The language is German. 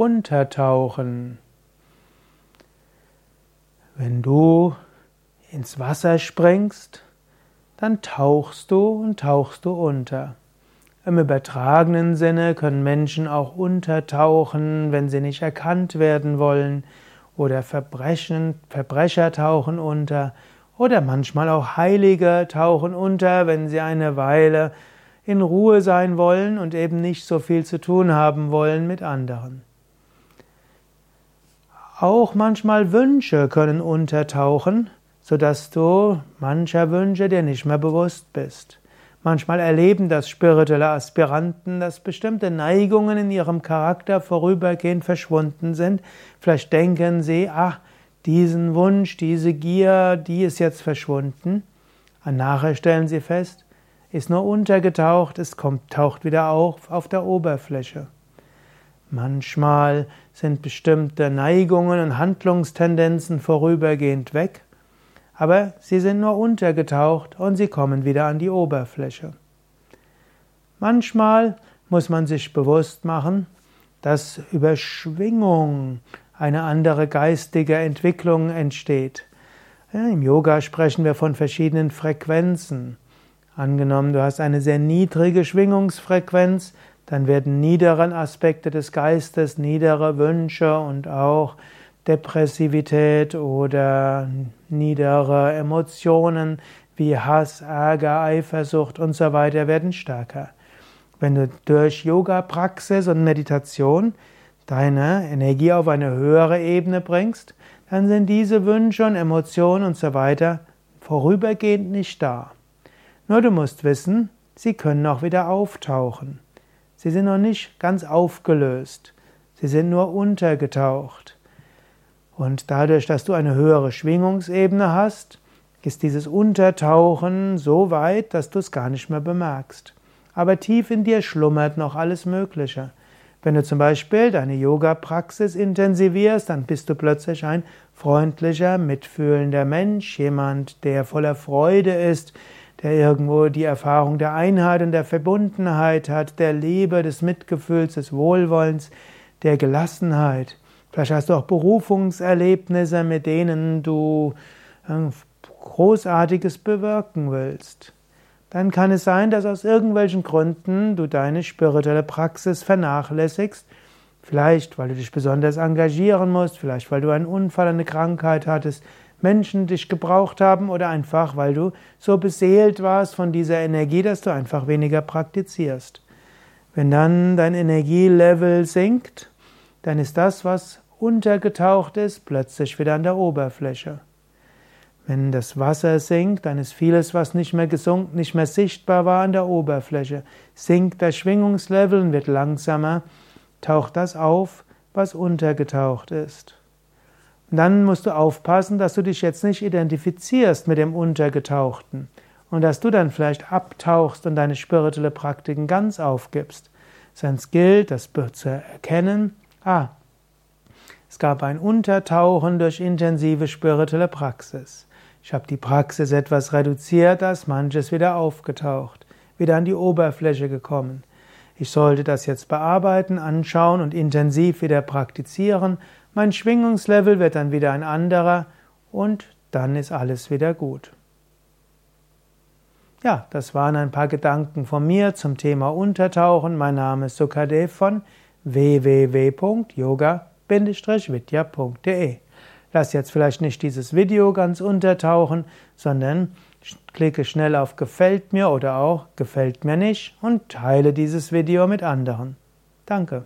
Untertauchen. Wenn du ins Wasser springst, dann tauchst du und tauchst du unter. Im übertragenen Sinne können Menschen auch untertauchen, wenn sie nicht erkannt werden wollen, oder Verbrechen, Verbrecher tauchen unter, oder manchmal auch Heilige tauchen unter, wenn sie eine Weile in Ruhe sein wollen und eben nicht so viel zu tun haben wollen mit anderen. Auch manchmal Wünsche können untertauchen, sodass du mancher Wünsche dir nicht mehr bewusst bist. Manchmal erleben das spirituelle Aspiranten, dass bestimmte Neigungen in ihrem Charakter vorübergehend verschwunden sind. Vielleicht denken sie, ach, diesen Wunsch, diese Gier, die ist jetzt verschwunden. Und nachher stellen sie fest, ist nur untergetaucht, es kommt, taucht wieder auf auf der Oberfläche. Manchmal sind bestimmte Neigungen und Handlungstendenzen vorübergehend weg, aber sie sind nur untergetaucht und sie kommen wieder an die Oberfläche. Manchmal muss man sich bewusst machen, dass über Schwingung eine andere geistige Entwicklung entsteht. Im Yoga sprechen wir von verschiedenen Frequenzen. Angenommen, du hast eine sehr niedrige Schwingungsfrequenz, dann werden niedere Aspekte des Geistes, niedere Wünsche und auch Depressivität oder niedere Emotionen wie Hass, Ärger, Eifersucht und so weiter werden stärker. Wenn du durch Yoga-Praxis und Meditation deine Energie auf eine höhere Ebene bringst, dann sind diese Wünsche und Emotionen und so weiter vorübergehend nicht da. Nur du musst wissen, sie können auch wieder auftauchen. Sie sind noch nicht ganz aufgelöst. Sie sind nur untergetaucht. Und dadurch, dass du eine höhere Schwingungsebene hast, ist dieses Untertauchen so weit, dass du es gar nicht mehr bemerkst. Aber tief in dir schlummert noch alles Mögliche. Wenn du zum Beispiel deine Yoga-Praxis intensivierst, dann bist du plötzlich ein freundlicher, mitfühlender Mensch, jemand, der voller Freude ist, der irgendwo die Erfahrung der Einheit und der Verbundenheit hat, der Liebe, des Mitgefühls, des Wohlwollens, der Gelassenheit. Vielleicht hast du auch Berufungserlebnisse, mit denen du äh, Großartiges bewirken willst. Dann kann es sein, dass aus irgendwelchen Gründen du deine spirituelle Praxis vernachlässigst. Vielleicht, weil du dich besonders engagieren musst, vielleicht, weil du einen Unfall, eine Krankheit hattest, Menschen dich gebraucht haben oder einfach, weil du so beseelt warst von dieser Energie, dass du einfach weniger praktizierst. Wenn dann dein Energielevel sinkt, dann ist das, was untergetaucht ist, plötzlich wieder an der Oberfläche. Wenn das Wasser sinkt, dann ist vieles, was nicht mehr gesunken, nicht mehr sichtbar war, an der Oberfläche. Sinkt das Schwingungslevel und wird langsamer, taucht das auf, was untergetaucht ist. Dann musst du aufpassen, dass du dich jetzt nicht identifizierst mit dem Untergetauchten und dass du dann vielleicht abtauchst und deine spirituelle Praktiken ganz aufgibst. Sonst gilt, das zu erkennen, ah, es gab ein Untertauchen durch intensive spirituelle Praxis. Ich habe die Praxis etwas reduziert, da ist manches wieder aufgetaucht, wieder an die Oberfläche gekommen. Ich sollte das jetzt bearbeiten, anschauen und intensiv wieder praktizieren. Mein Schwingungslevel wird dann wieder ein anderer und dann ist alles wieder gut. Ja, das waren ein paar Gedanken von mir zum Thema Untertauchen. Mein Name ist Sukadev von www.yoga-vidya.de. Lass jetzt vielleicht nicht dieses Video ganz untertauchen, sondern klicke schnell auf Gefällt mir oder auch Gefällt mir nicht und teile dieses Video mit anderen. Danke.